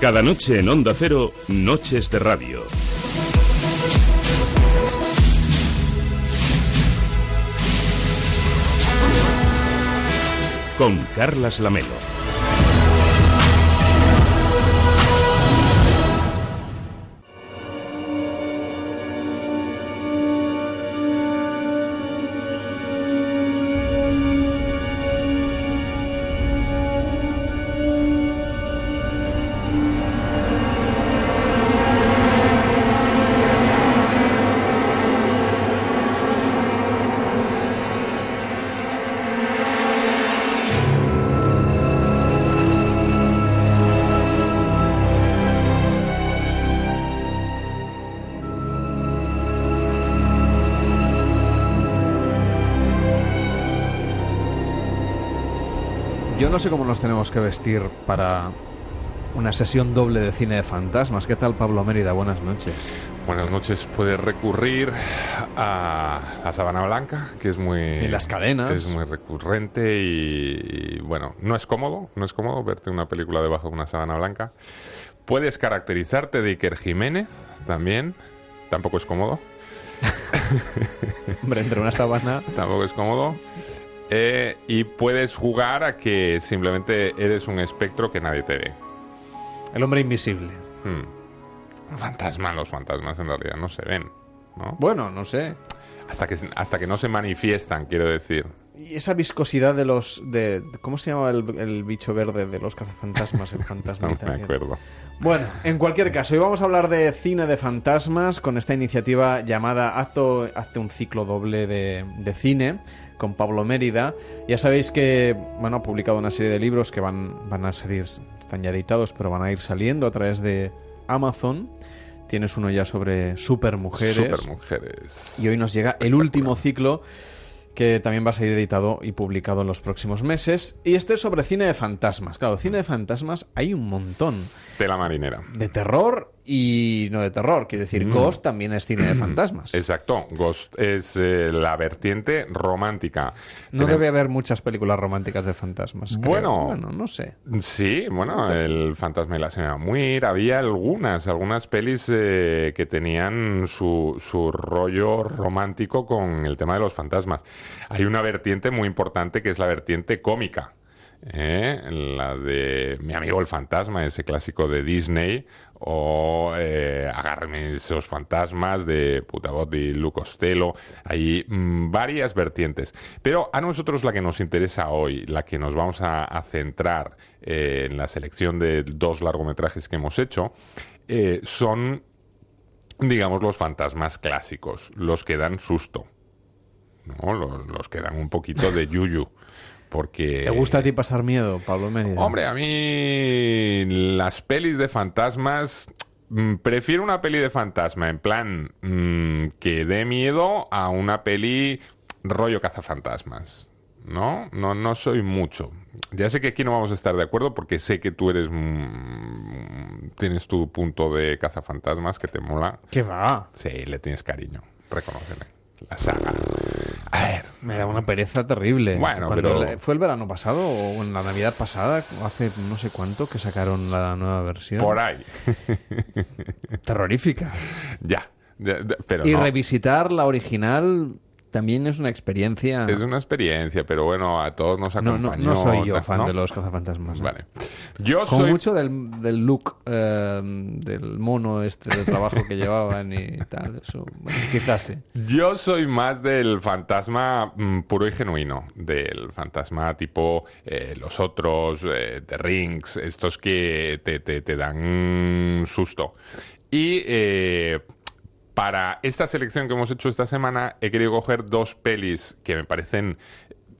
Cada noche en Onda Cero, Noches de Radio. Con Carlas Lamelo. No sé cómo nos tenemos que vestir para una sesión doble de cine de fantasmas. ¿Qué tal, Pablo Mérida? Buenas noches. Buenas noches. Puedes recurrir a la sábana blanca, que es muy... Y las cadenas. es muy recurrente y, bueno, no es cómodo, no es cómodo verte una película debajo de una sábana blanca. Puedes caracterizarte de Iker Jiménez también, tampoco es cómodo. Hombre, entre una sábana... tampoco es cómodo. Eh, y puedes jugar a que simplemente eres un espectro que nadie te ve. El hombre invisible. Hmm. Fantasma, los fantasmas en realidad no se ven, ¿no? Bueno, no sé. Hasta que, hasta que no se manifiestan, quiero decir. Y esa viscosidad de los... De, ¿Cómo se llama el, bicho verde de los cazafantasmas? El fantasma no me acuerdo. Bueno, en cualquier caso, hoy vamos a hablar de cine de fantasmas con esta iniciativa llamada Hazte, un ciclo doble de, de cine con Pablo Mérida. Ya sabéis que bueno, ha publicado una serie de libros que van, van a salir, están ya editados, pero van a ir saliendo a través de Amazon. Tienes uno ya sobre supermujeres. Supermujeres. Y hoy nos llega el último ciclo que también va a ser editado y publicado en los próximos meses. Y este es sobre cine de fantasmas. Claro, cine de fantasmas hay un montón. De la marinera. De terror y no de terror. Quiero decir, mm. Ghost también es cine de fantasmas. Exacto. Ghost es eh, la vertiente romántica. No debe haber muchas películas románticas de fantasmas. Bueno, bueno, no sé. Sí, bueno, el fantasma y la señora Muir. Había algunas, algunas pelis eh, que tenían su, su rollo romántico con el tema de los fantasmas. Hay una vertiente muy importante que es la vertiente cómica. ¿eh? la de Mi amigo el fantasma, ese clásico de Disney, o eh, esos fantasmas de Putabot y Luke Costello. Hay mm, varias vertientes. Pero a nosotros la que nos interesa hoy, la que nos vamos a, centrar eh, en la selección de dos largometrajes que hemos hecho, eh, son, digamos, los fantasmas clásicos, los que dan susto. ¿no? Los, los que dan un poquito de yuyu. Porque... ¿Te gusta a ti pasar miedo, Pablo Mérida? Hombre, a mí las pelis de fantasmas... Mm, prefiero una peli de fantasma en plan mm, que dé miedo a una peli rollo cazafantasmas. ¿no? No, no soy mucho. Ya sé que aquí no vamos a estar de acuerdo porque sé que tú eres. Mm, tienes tu punto de cazafantasmas que te mola. ¿Qué va? Sí, le tienes cariño. Reconóceme. La saga. Me da una pereza terrible. Bueno, pero... ¿Fue el verano pasado o en la Navidad pasada? Hace no sé cuánto que sacaron la nueva versión. Por ahí. Terrorífica. Ya. Pero y revisitar la original también es una experiencia. Es una experiencia, pero bueno, a todos nos acompañó. No, no, soy yo fan de los cazafantasmas. ¿eh? Vale. Yo soy... mucho del, del look eh, del mono este de trabajo que llevaban y tal. Eso, quizás sí. Yo soy más del fantasma mm, puro y genuino. Del fantasma tipo eh, los otros, The Rings, estos que te, te, te dan susto. Y para esta selección que hemos hecho esta semana he querido coger dos pelis que me parecen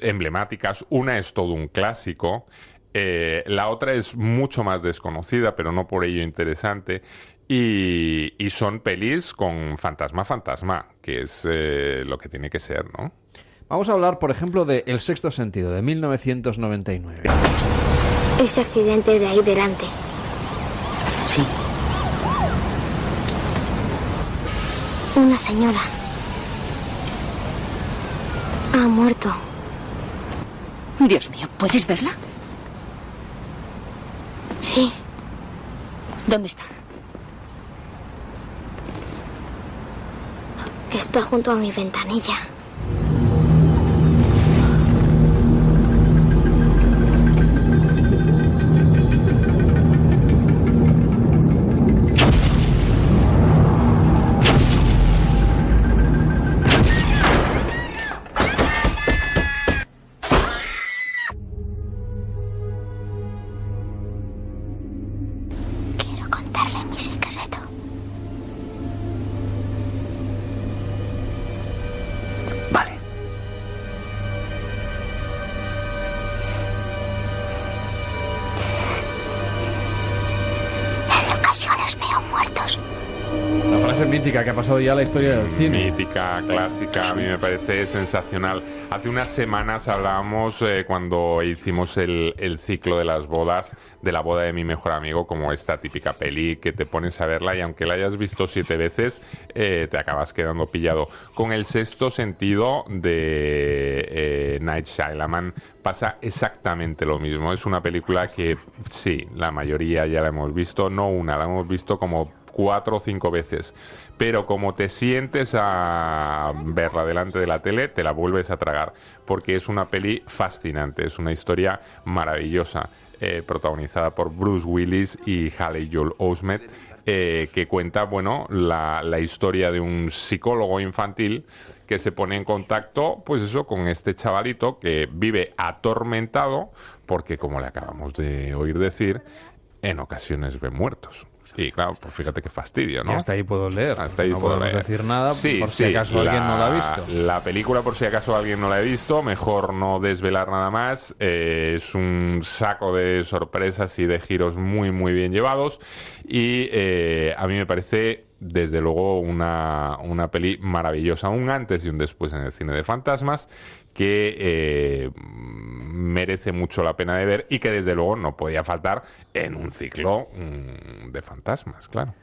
emblemáticas. Una es todo un clásico, eh, la otra es mucho más desconocida, pero no por ello interesante. Y, son pelis con fantasma fantasma, que es eh, lo que tiene que ser, ¿no? Vamos a hablar, por ejemplo, de El sexto sentido, de 1999. Ese accidente de ahí delante. Sí, Una señora. Ha muerto. Dios mío, ¿puedes verla? Sí. ¿Dónde está? Está junto a mi ventanilla. Que ha pasado ya la historia del cine. Mítica, clásica, a mí me parece sensacional. Hace unas semanas hablábamos eh, cuando hicimos el, el ciclo de las bodas, de la boda de mi mejor amigo, como esta típica peli que te pones a verla y aunque la hayas visto siete veces, eh, te acabas quedando pillado. Con el sexto sentido de eh, Night Shyamalan pasa exactamente lo mismo. Es una película que sí, la mayoría ya la hemos visto, no una, la hemos visto como cuatro o cinco veces. Pero como te sientes a verla delante de la tele, te la vuelves a tragar. Porque es una peli fascinante, es una historia maravillosa. eh, protagonizada por Bruce Willis y Haley Joel Osment. eh, que cuenta, bueno, la, la historia de un psicólogo infantil que se pone en contacto, pues eso, con este chavalito que vive atormentado porque, como le acabamos de oír decir, en ocasiones ve muertos. Y claro, pues fíjate qué fastidio, ¿no? Y hasta ahí puedo leer. Hasta ahí no puedo podemos leer. decir nada Sí, por si sí, acaso alguien no la ha visto. La película, por si acaso alguien no la ha visto, mejor no desvelar nada más. Eh, es un saco de sorpresas y de giros muy, muy bien llevados. Y eh, a mí me parece, desde luego, una, una peli maravillosa. Un antes y un después en el cine de fantasmas que eh, merece mucho la pena de ver y que desde luego no podía faltar en un ciclo mm, de fantasmas, claro.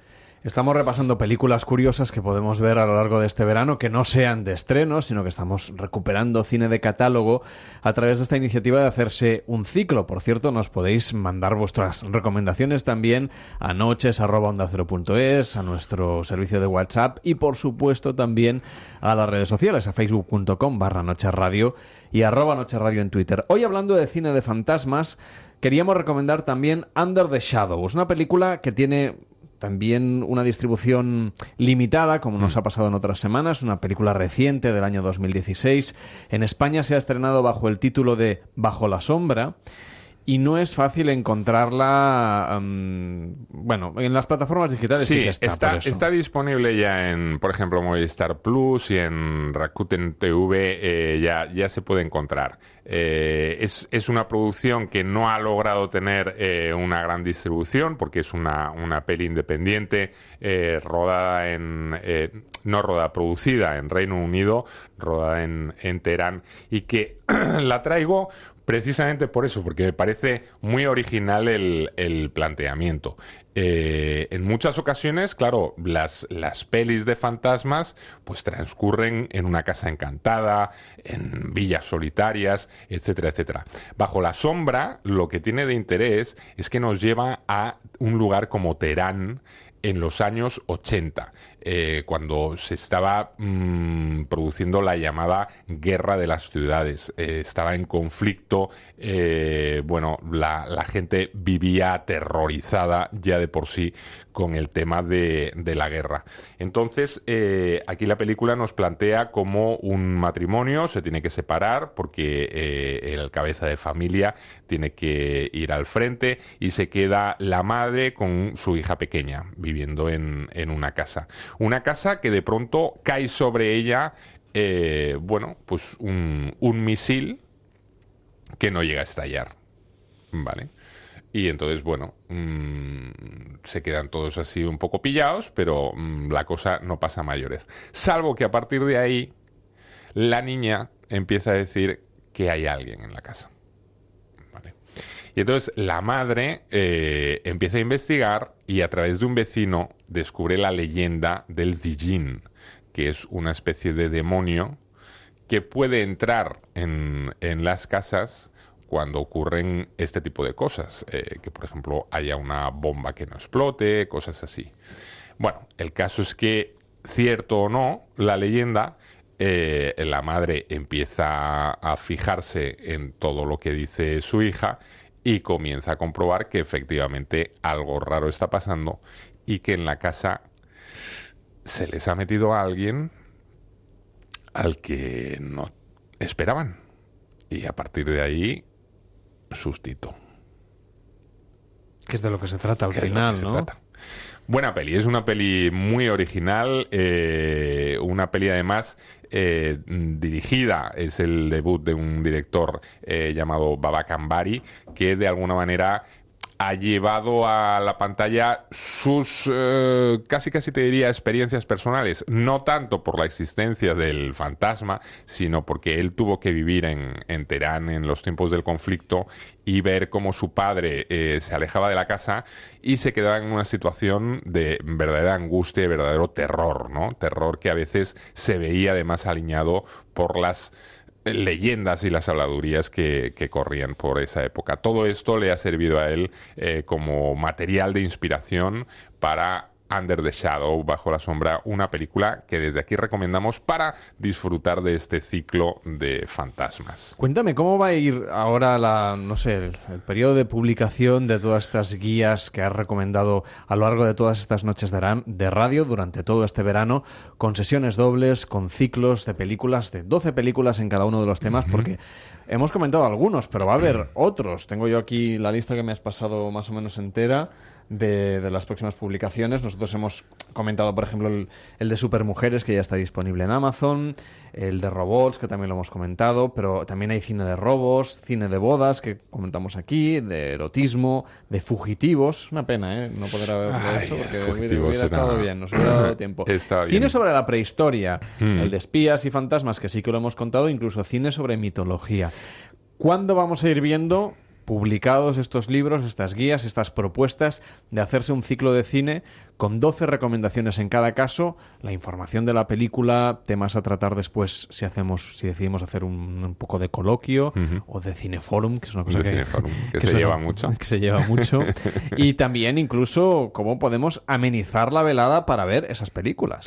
Estamos repasando películas curiosas que podemos ver a lo largo de este verano, que no sean de estreno, sino que estamos recuperando cine de catálogo a través de esta iniciativa de hacerse un ciclo. Por cierto, nos podéis mandar vuestras recomendaciones también a noches.onda0.es, a nuestro servicio de WhatsApp y, por supuesto, también a las redes sociales, a facebook.com barra noche radio y arroba noche radio en Twitter. Hoy hablando de cine de fantasmas, queríamos recomendar también Under the Shadows, una película que tiene también una distribución limitada, como nos ha pasado en otras semanas, una película reciente del año 2016. En España se ha estrenado bajo el título de Bajo la sombra. Y no es fácil encontrarla, um, bueno, en las plataformas digitales sí, Sí, que está. está, está disponible ya en, por ejemplo, Movistar Plus y en Rakuten TV eh, ya, ya se puede encontrar. Eh, es, es una producción que no ha logrado tener eh, una gran distribución porque es una, una peli independiente eh, rodada en... eh, no rodada, producida en Reino Unido, rodada en, en Teherán y que la traigo precisamente por eso, porque me parece muy original el, planteamiento. Eh, en muchas ocasiones, claro, las, las pelis de fantasmas pues transcurren en una casa encantada, en villas solitarias, etcétera, etcétera. Bajo la sombra, lo que tiene de interés es que nos lleva a un lugar como Teherán, en los años 80, eh, cuando se estaba mm, produciendo la llamada Guerra de las Ciudades. Eh, estaba en conflicto, eh, bueno, la, gente vivía aterrorizada ya de por sí con el tema de, la guerra. Entonces, aquí la película nos plantea como un matrimonio se tiene que separar porque el cabeza de familia tiene que ir al frente y se queda la madre con su hija pequeña viviendo en, en una casa. Una casa que de pronto cae sobre ella, eh, bueno, pues un, un, misil que no llega a estallar. ¿Vale? Y entonces, bueno, mmm, se quedan todos así un poco pillados, pero mmm, la cosa no pasa a mayores. Salvo que a partir de ahí, la niña empieza a decir que hay alguien en la casa. Y entonces la madre eh, empieza a investigar y a través de un vecino descubre la leyenda del Dijin, que es una especie de demonio que puede entrar en, en las casas cuando ocurren este tipo de cosas, eh, que por ejemplo haya una bomba que no explote, cosas así. Bueno, el caso es que, cierto o no, la leyenda, eh, la madre empieza a fijarse en todo lo que dice su hija y comienza a comprobar que efectivamente algo raro está pasando y que en la casa se les ha metido a alguien al que no esperaban. Y a partir de ahí, sustito. Que es de lo que se trata al que final, ¿no? Buena peli, es una peli muy original, eh, una peli además eh, dirigida, es el debut de un director eh, llamado Baba Kambari, que de alguna manera ha llevado a la pantalla sus eh, casi casi te diría experiencias personales, no tanto por la existencia del fantasma, sino porque él tuvo que vivir en, en en los tiempos del conflicto y ver cómo su padre eh, se alejaba de la casa y se quedaba en una situación de verdadera angustia y verdadero terror, ¿no? Terror que a veces se veía además alineado por las leyendas y las habladurías que, que corrían por esa época. Todo esto le ha servido a él eh, como material de inspiración para Under the Shadow, bajo la sombra, una película que desde aquí recomendamos para disfrutar de este ciclo de fantasmas. Cuéntame, ¿cómo va a ir ahora la, no sé, el, el periodo de publicación de todas estas guías que has recomendado a lo largo de todas estas noches de radio durante todo este verano, con sesiones dobles, con ciclos de películas, de 12 películas en cada uno de los temas, porque hemos comentado algunos, pero va a haber otros. Tengo yo aquí la lista que me has pasado más o menos entera. De, de las próximas publicaciones. Nosotros hemos comentado, por ejemplo, el, el de Supermujeres, que ya está disponible en Amazon, el de robots, que también lo hemos comentado, pero también hay cine de robos, cine de bodas, que comentamos aquí, de erotismo, de fugitivos. Una pena, ¿eh? No poder haberlo Ay, hecho, porque hubiera, hubiera era- estado bien, nos hubiera dado tiempo. Está Cine bien. sobre la prehistoria, Hmm. el de espías y fantasmas, que sí que lo hemos contado, incluso cine sobre mitología. ¿Cuándo vamos a ir viendo publicados estos libros, estas guías, estas propuestas de hacerse un ciclo de cine con 12 recomendaciones en cada caso, la información de la película, temas a tratar después si hacemos, si decidimos hacer un, un poco de coloquio o de cineforum, que es una cosa De que, Cineforum, que se lleva mucho. que se lleva mucho. y también incluso cómo podemos amenizar la velada para ver esas películas.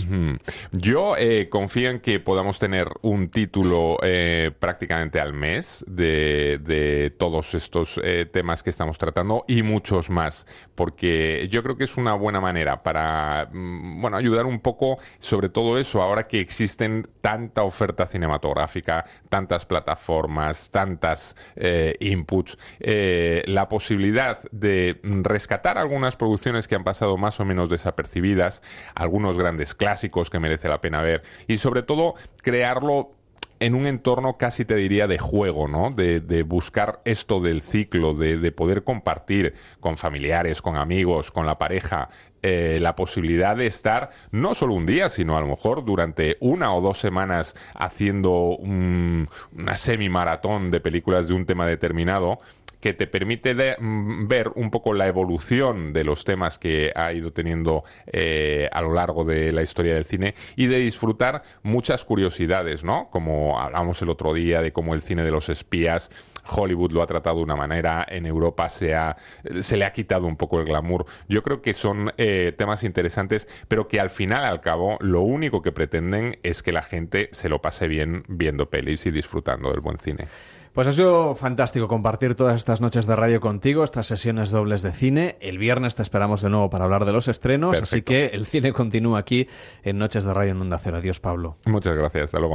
Yo eh, confío en que podamos tener un título eh, prácticamente al mes de, de todos estos eh, temas que estamos tratando y muchos más, porque yo creo que es una buena manera para mm, bueno ayudar un poco sobre todo eso ahora que existen tanta oferta cinematográfica, tantas plataformas, tantas eh, inputs, eh, la posibilidad de rescatar algunas producciones que han pasado más o menos desapercibidas, algunos grandes clásicos que merece la pena ver y sobre todo crearlo en un entorno casi te diría de juego, ¿no? De, de buscar esto del ciclo, de, de poder compartir con familiares, con amigos, con la pareja, eh, la posibilidad de estar no solo un día, sino a lo mejor durante una o dos semanas haciendo un- una semi-maratón de películas de un tema determinado que te permite de- mm, ver un poco la evolución de los temas que ha ido teniendo eh, a lo largo de la historia del cine y de disfrutar muchas curiosidades, ¿no? Como hablamos el otro día de cómo el cine de los espías Hollywood lo ha tratado de una manera, en Europa se, ha, se le ha quitado un poco el glamour. Yo creo que son eh, temas interesantes, pero que al final, al cabo, lo único que pretenden es que la gente se lo pase bien viendo pelis y disfrutando del buen cine. Pues ha sido fantástico compartir todas estas noches de radio contigo, estas sesiones dobles de cine. El viernes te esperamos de nuevo para hablar de los estrenos, así que el cine continúa aquí en Noches de Radio en Onda Cero. Adiós, Pablo. Muchas gracias, hasta luego.